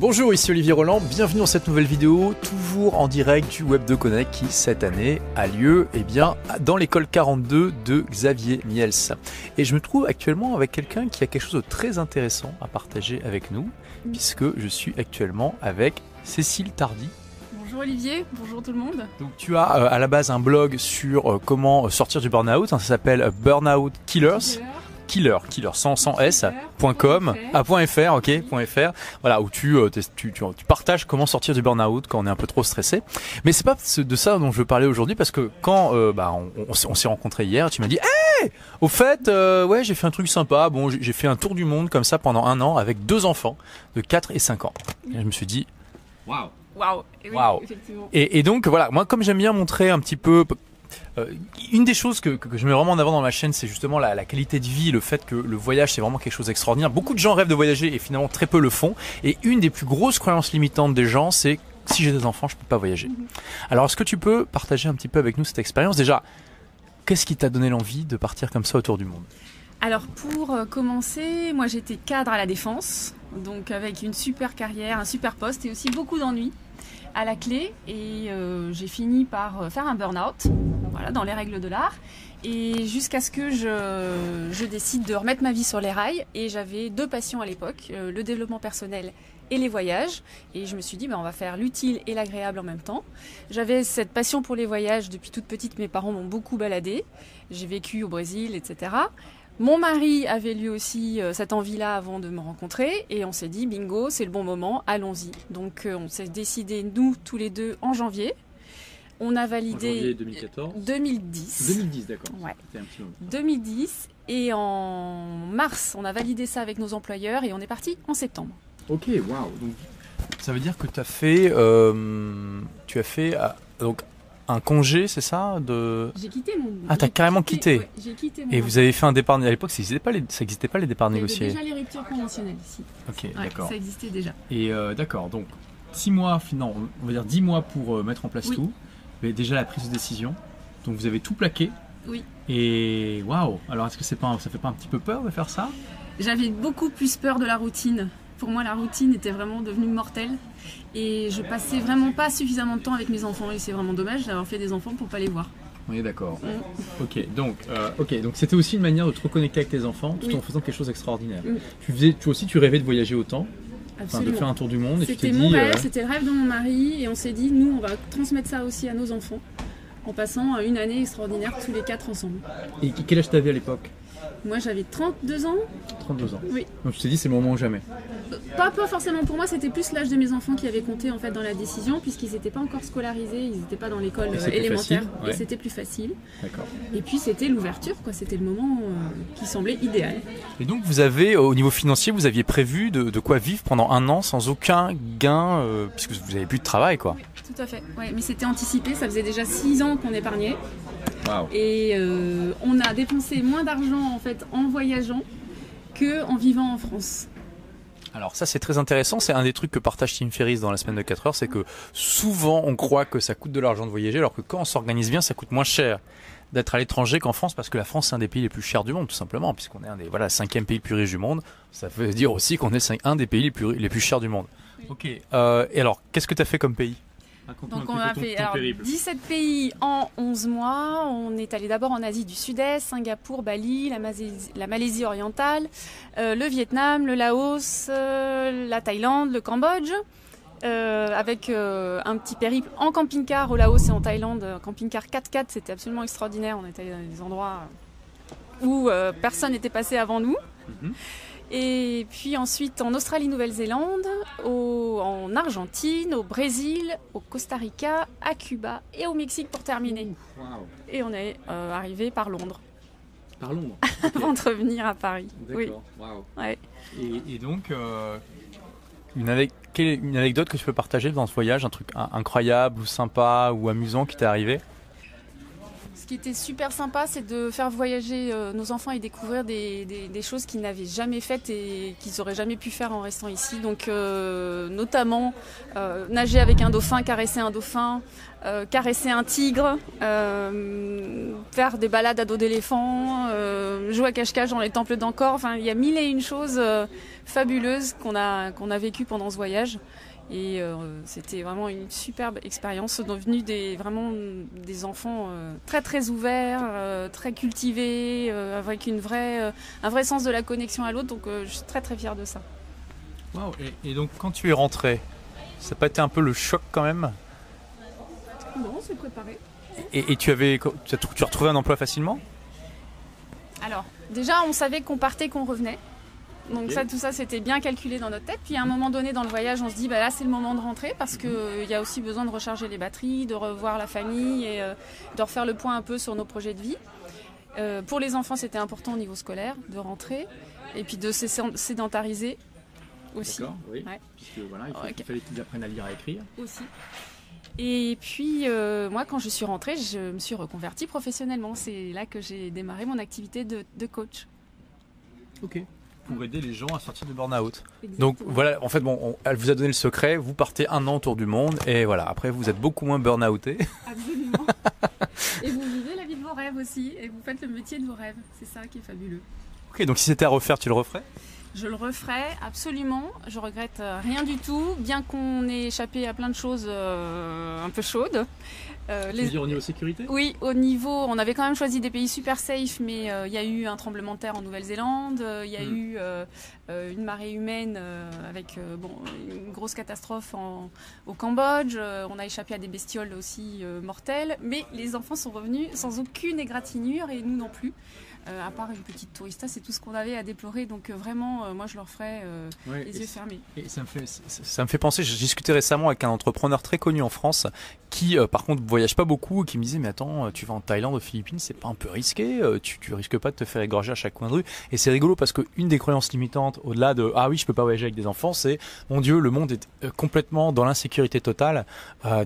Bonjour, ici Olivier Roland, bienvenue dans cette nouvelle vidéo, toujours en direct du Web de Connect qui cette année a lieu eh bien, dans l'école 42 de Xavier Miels. Et je me trouve actuellement avec quelqu'un qui a quelque chose de très intéressant à partager avec nous, puisque je suis actuellement avec Cécile Tardy. Bonjour Olivier, bonjour tout le monde. Donc tu as euh, à la base un blog sur euh, comment sortir du burn-out, hein, ça s'appelle Burnout Killers killer, killer sans, sans s.com, à .fr, ok, .fr, voilà où tu, euh, tu, tu, tu, partages comment sortir du burn-out quand on est un peu trop stressé. Mais c'est pas de ça dont je veux parler aujourd'hui parce que quand euh, bah, on, on, s'est rencontré hier, tu m'as dit, hé, au fait, euh, ouais, j'ai fait un truc sympa. Bon, j'ai fait un tour du monde comme ça pendant un an avec deux enfants de 4 et 5 ans. Et je me suis dit, waouh. Waouh. Wow. Et, et, donc voilà, moi comme j'aime bien montrer un petit peu une des choses que, je mets vraiment en avant dans ma chaîne, c'est justement la, qualité de vie, le fait que le voyage c'est vraiment quelque chose d'extraordinaire. Beaucoup de gens rêvent de voyager et finalement très peu le font. Et une des plus grosses croyances limitantes des gens, c'est si j'ai des enfants, je peux pas voyager. Mhm. Alors est-ce que tu peux partager un petit peu avec nous cette expérience? Déjà, qu'est-ce qui t'a donné l'envie de partir comme ça autour du monde? Alors pour euh, commencer, moi j'étais cadre à la défense, donc avec une super carrière, un super poste et aussi beaucoup d'ennuis à la clé et euh, j'ai fini par euh, faire un burn-out, voilà, dans les règles de l'art. Et jusqu'à ce que je, décide de remettre ma vie sur les rails. Et j'avais deux passions à l'époque, euh, le développement personnel et les voyages. Et je me suis dit, ben, on va faire l'utile et l'agréable en même temps. J'avais cette passion pour les voyages depuis toute petite. Mes parents m'ont beaucoup baladé. J'ai vécu au Brésil, etc. Mon mari avait lui aussi euh, cette envie-là avant de me rencontrer et on s'est dit bingo, c'est le bon moment, allons-y. Donc euh, on s'est décidé nous tous les deux en janvier. On a validé 2014 2010. 2010 d'accord. Ouais. 2010 et en mars, on a validé ça avec nos employeurs et on est parti en septembre. OK, waouh. ça veut dire que tu as fait euh, tu as fait donc un congé, c'est ça de... J'ai quitté mon. Ah, t'as carrément quitté. j'ai quitté mon... Et vous avez fait un départ. À l'époque, ça n'existait pas, les... ça existait pas les départs négociés. déjà les ruptures conventionnelles ici. Ok, d'accord. Ça existait déjà. Et euh, d'accord, donc 6 mois, non, on va dire 10 mois pour euh, mettre en place tout. Mais déjà la prise de décision. Donc vous avez tout plaqué. Oui. Et waouh Alors est-ce que c'est pas, ça fait pas un petit peu peur de faire ça? J'avais beaucoup plus peur de la routine pour moi, la routine était vraiment devenue mortelle. Et je passais vraiment pas suffisamment de temps avec mes enfants. Et c'est vraiment dommage d'avoir fait des enfants pour pas les voir. Oui, d'accord. Mm. Ok, donc, euh, ok, donc c'était aussi une manière de te reconnecter avec tes enfants tout en faisant quelque chose d'extraordinaire. Mm. Tu faisais, tu aussi, tu rêvais de voyager autant, enfin, de faire un tour du monde. C'était mon rêve, euh, c'était le rêve de mon mari, et on s'est dit, nous, on va transmettre ça aussi à nos enfants, en passant une année extraordinaire tous les quatre ensemble. Et quel âge t'avais à l'époque? Moi, j'avais 32 ans. 32 ans. Oui. Donc tu t'es dit c'est le moment ou jamais? Pas, pas forcément pour moi, c'était plus l'âge de mes enfants qui avait compté en fait dans la décision, puisqu'ils n'étaient pas encore scolarisés, ils n'étaient pas dans l'école élémentaire, et c'était plus facile. D'accord. Et puis c'était l'ouverture, quoi. C'était le moment euh, qui semblait idéal. Et donc vous avez, au niveau financier, vous aviez prévu de, quoi vivre pendant un an sans aucun gain, euh, puisque vous n'avez plus de travail, quoi. Oui, tout à fait. Ouais, mais c'était anticipé. Ça faisait déjà 6 ans qu'on épargnait. Et euh, on a dépensé moins d'argent en fait en voyageant que en vivant en France. Alors ça c'est très intéressant, c'est un des trucs que partage Tim Ferriss dans la semaine de 4 heures, c'est que souvent on croit que ça coûte de l'argent de voyager alors que quand on s'organise bien ça coûte moins cher d'être à l'étranger qu'en France parce que la France c'est un des pays les plus chers du monde tout simplement puisqu'on est un des voilà cinquième pays le plus riche du monde, ça veut dire aussi qu'on est un des pays les plus, les plus chers du monde. Ok, euh, et alors qu'est-ce que tu as fait comme pays? Donc on a fait 17 pays en 11 mois. On est allé d'abord en Asie du Sud-Est, Singapour, Bali, la Malaisie, orientale, euh, le Vietnam, le Laos, euh, la Thaïlande, le Cambodge. Euh, avec un petit périple en camping-car au Laos et en Thaïlande, camping-car 4x4, c'était absolument extraordinaire. On était dans des endroits où personne n'était passé avant nous. Mhm. Et puis ensuite en Australie, Nouvelle-Zélande, en Argentine, au Brésil, au Costa Rica, à Cuba et au Mexique pour terminer. Et on est euh, arrivé par Londres. Par Londres Avant de revenir à Paris. D'accord, ouais. et, donc, euh, une, une, anecdote que tu peux partager dans ce voyage, un truc incroyable ou sympa ou amusant qui t'est arrivé? Qui était super sympa, c'est de faire voyager euh, nos enfants et découvrir des, choses qu'ils n'avaient jamais faites et qu'ils n'auraient jamais pu faire en restant ici. Donc, euh, notamment euh, nager avec un dauphin, caresser un dauphin, caresser un tigre, faire des balades à dos d'éléphant, jouer à cache-cache dans les temples d'Ankor. Enfin, il y a mille et une choses fabuleuses qu'on a, qu'on a vécues pendant ce voyage. Et c'était vraiment une superbe expérience. sont devenus des, vraiment des enfants très très ouverts, très cultivés, avec une vraie, un vrai sens de la connexion à l'autre. Donc je suis très très fière de ça. Et, et donc quand tu es rentré, ça n'a pas été un peu le choc quand même? Non, c'est préparé. Et, tu avais, tu as retrouvé un emploi facilement? Alors, déjà, on savait qu'on partait, qu'on revenait. Donc ça, tout ça, c'était bien calculé dans notre tête. Puis à un moment donné dans le voyage, on se dit, bah là, c'est le moment de rentrer parce qu'il mhm. y a aussi besoin de recharger les batteries, de revoir la famille et euh, de refaire le point un peu sur nos projets de vie. Euh, pour les enfants, c'était important au niveau scolaire de rentrer et puis de sédentariser aussi. D'accord, oui. Puisque voilà, il, fallait qu'ils apprennent à lire et à écrire. Aussi. Et puis, euh, moi, quand je suis rentrée, je me suis reconvertie professionnellement. C'est là que j'ai démarré mon activité de, coach. Ok. Pour aider les gens à sortir du burn-out. Donc voilà, en fait, bon, elle vous a donné le secret. Vous partez un an autour du monde et voilà. Après, vous êtes beaucoup moins burn-outé. Absolument. et vous vivez la vie de vos rêves aussi. Et vous faites le métier de vos rêves. C'est ça qui est fabuleux. Ok, donc si c'était à refaire, tu le referais? Je le referai absolument. Je regrette euh, rien du tout, bien qu'on ait échappé à plein de choses euh, un peu chaudes. Euh, les... dire au niveau sécurité? Oui, au niveau, on avait quand même choisi des pays super safe, mais il y a eu un tremblement de terre en Nouvelle-Zélande, il y a hmm. eu une marée humaine avec bon, une grosse catastrophe au Cambodge, on a échappé à des bestioles aussi mortelles, mais les enfants sont revenus sans aucune égratignure et nous non plus. Euh, à part une petite tourista, c'est tout ce qu'on avait à déplorer. Donc euh, vraiment, euh, moi, je leur ferai les yeux fermés. Et ça me fait, ça, me fait penser. J'ai discuté récemment avec un entrepreneur très connu en France qui, par contre, voyage pas beaucoup, qui me disait mais attends, tu vas en Thaïlande, aux Philippines, c'est pas un peu risqué Tu, tu risques pas de te faire égorger à chaque coin de rue Et c'est rigolo parce que une des croyances limitantes, au-delà de ah oui, je peux pas voyager avec des enfants, c'est mon Dieu, le monde est complètement dans l'insécurité totale.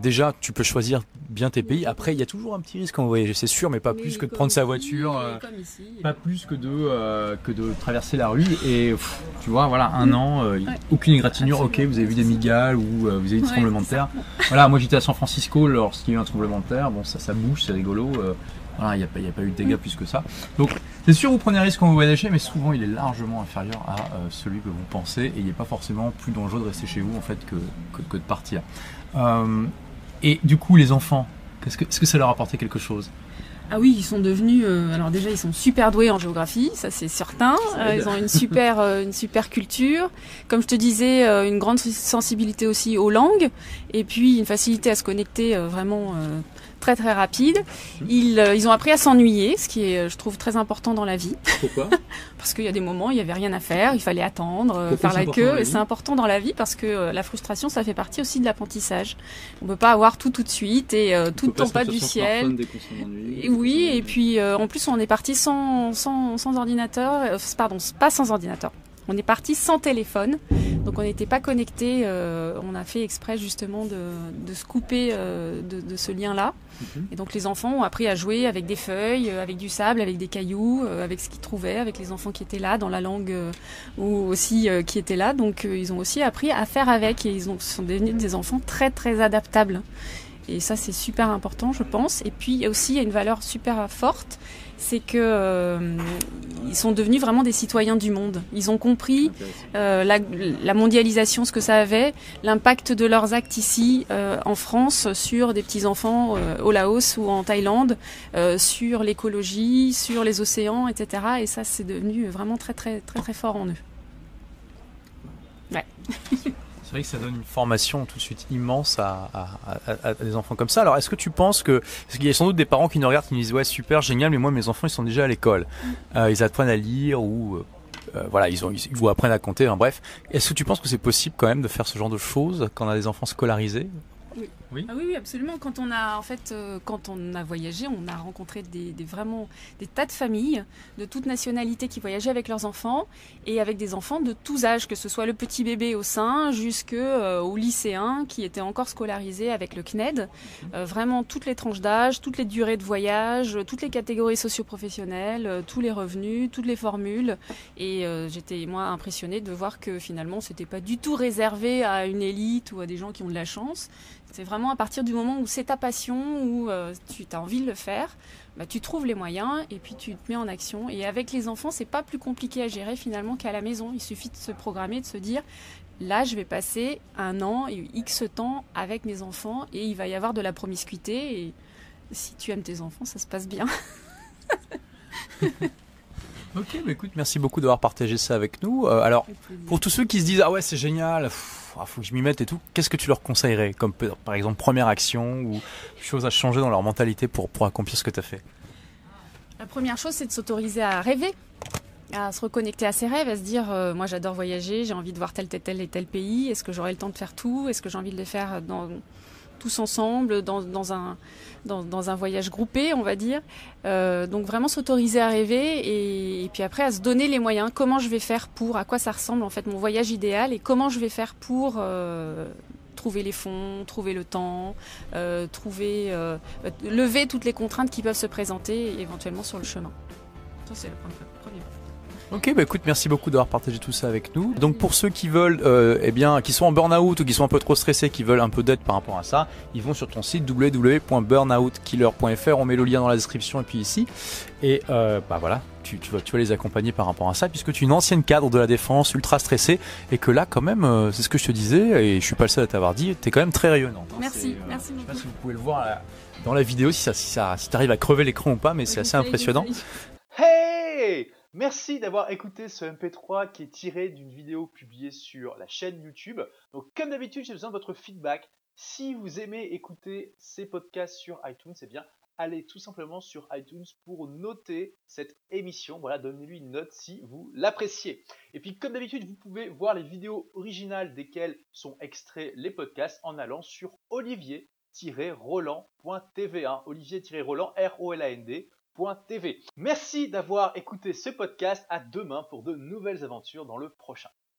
déjà, tu peux choisir bien tes pays. Après, il y a toujours un petit risque en voyager, c'est sûr, mais pas plus que de prendre sa voiture. comme ici pas plus que de, euh, que de traverser la rue. Et tu vois, voilà, un an, euh, aucune égratignure. Ok, vous avez vu des migales ou euh, vous avez vu des tremblements de terre. Voilà, moi j'étais à San Francisco lorsqu'il y a eu un tremblement de terre. Bon, ça, ça bouge, c'est rigolo. voilà, il n'y a, pas, a pas eu de dégâts plus que ça. Donc, c'est sûr, vous prenez un risque quand vous voyagez, mais souvent il est largement inférieur à celui que vous pensez. Et il n'est pas forcément plus dangereux de rester chez vous en fait que, que, de partir. et du coup, les enfants, est-ce que, est -ce que ça leur a apporté quelque chose? Ah oui, ils sont devenus. Euh, alors déjà, ils sont super doués en géographie, ça c'est certain. Euh, ils ont une super, euh, une super culture. Comme je te disais, une grande sensibilité aussi aux langues, et puis une facilité à se connecter vraiment très très rapide. Ils, euh, ils ont appris à s'ennuyer, ce qui est, euh, je trouve, très important dans la vie. Pourquoi Parce qu'il y a des moments, il n'y avait rien à faire, il fallait attendre, euh, faire la queue. Et c'est important dans la vie parce que la frustration, ça fait partie aussi de l'apprentissage. On peut pas avoir tout tout de suite et tout tombe pas du ciel. Et oui, et puis en plus, on est parti sans, sans, sans ordinateur, pardon, pas sans ordinateur. On est parti sans téléphone, donc on n'était pas connecté. Euh, on a fait exprès justement de, de se couper euh, de, de, ce lien-là. Mhm. Et donc les enfants ont appris à jouer avec des feuilles, euh, avec du sable, avec des cailloux, avec ce qu'ils trouvaient, avec les enfants qui étaient là, dans la langue ou aussi qui étaient là. Donc ils ont aussi appris à faire avec et ils ont, sont devenus des enfants très très adaptables. Et ça c'est super important, je pense. Et puis il y a aussi une valeur super forte c'est que euh, ils sont devenus vraiment des citoyens du monde. Ils ont compris euh, la, mondialisation, ce que ça avait, l'impact de leurs actes ici euh, en France sur des petits enfants au Laos ou en Thaïlande, sur l'écologie, sur les océans, etc. Et ça, c'est devenu vraiment très très très très fort en eux. Ouais. vrai que ça donne une formation tout de suite immense à, des enfants comme ça. Alors, est-ce que tu penses que. Parce qu'il y a sans doute des parents qui nous regardent qui nous disent Ouais, super, génial, mais moi, mes enfants, ils sont déjà à l'école. Mm. Euh, ils apprennent à lire ou. Euh, euh, voilà, ils, ont, ils, vous apprennent à compter, hein, bref. Est-ce que tu penses que c'est possible quand même de faire ce genre de choses quand on a des enfants scolarisés? Oui. Ah oui, absolument. Quand on a en fait, euh, quand on a voyagé, on a rencontré des, vraiment des tas de familles de toutes nationalités qui voyageaient avec leurs enfants et avec des enfants de tous âges, que ce soit le petit bébé au sein jusqu'au euh, lycéen qui était encore scolarisé avec le CNED. Mhm. Euh, vraiment toutes les tranches d'âge, toutes les durées de voyage, toutes les catégories socioprofessionnelles, tous les revenus, toutes les formules. Et j'étais moi impressionnée de voir que finalement c'était pas du tout réservé à une élite ou à des gens qui ont de la chance C'est vraiment à partir du moment où c'est ta passion, où euh, tu as envie de le faire, bah, tu trouves les moyens et puis tu te mets en action. Et avec les enfants, c'est pas plus compliqué à gérer finalement qu'à la maison. Il suffit de se programmer, de se dire là, je vais passer un an et X temps avec mes enfants et il va y avoir de la promiscuité. Et si tu aimes tes enfants, ça se passe bien. ok, mais écoute, merci beaucoup d'avoir partagé ça avec nous. Euh, alors, pour tous ceux qui se disent ah ouais, c'est génial, il ah, faut que je m'y mette et tout, qu'est-ce que tu leur conseillerais comme par exemple première action ou chose à changer dans leur mentalité pour, pour accomplir ce que tu as fait? La première chose, c'est de s'autoriser à rêver à se reconnecter à ses rêves, à se dire euh, moi j'adore voyager, j'ai envie de voir tel, tel, tel et tel pays, est-ce que j'aurai le temps de faire tout, est-ce que j'ai envie de le faire dans, tous ensemble, dans, dans un, dans, un voyage groupé, on va dire. Euh, donc vraiment s'autoriser à rêver et, puis après à se donner les moyens, comment je vais faire pour, à quoi ça ressemble en fait mon voyage idéal et comment je vais faire pour euh, trouver les fonds, trouver le temps, euh, trouver, lever toutes les contraintes qui peuvent se présenter éventuellement sur le chemin. Ça c'est le premier. Ok, bah écoute, merci beaucoup d'avoir partagé tout ça avec nous. Donc pour ceux qui veulent, euh, eh bien, qui sont en burn-out ou qui sont un peu trop stressés, qui veulent un peu d'aide par rapport à ça, ils vont sur ton site www.burnoutkiller.fr. On met le lien dans la description et puis ici. Et euh, bah voilà, tu, tu, vas, tu vas les accompagner par rapport à ça, puisque tu es une ancienne cadre de la défense, ultra stressée, et que là, quand même, euh, c'est ce que je te disais, et je suis pas le seul à t'avoir dit, tu es quand même très rayonnante. Hein. Merci, merci beaucoup. Je sais pas si vous pouvez le voir dans la vidéo, si ça, si ça, si t'arrives à crever l'écran ou pas, mais c'est assez impressionnant. Hey Merci d'avoir écouté ce MP3 qui est tiré d'une vidéo publiée sur la chaîne YouTube. Donc comme d'habitude, j'ai besoin de votre feedback. Si vous aimez écouter ces podcasts sur iTunes, eh bien allez tout simplement sur iTunes pour noter cette émission. Voilà, donnez-lui une note si vous l'appréciez. Et puis comme d'habitude, vous pouvez voir les vidéos originales desquelles sont extraits les podcasts en allant sur olivier-roland.tv. Hein. Olivier-roland, R-O-L-A-N-D. Merci d'avoir écouté ce podcast. À demain pour de nouvelles aventures dans le prochain.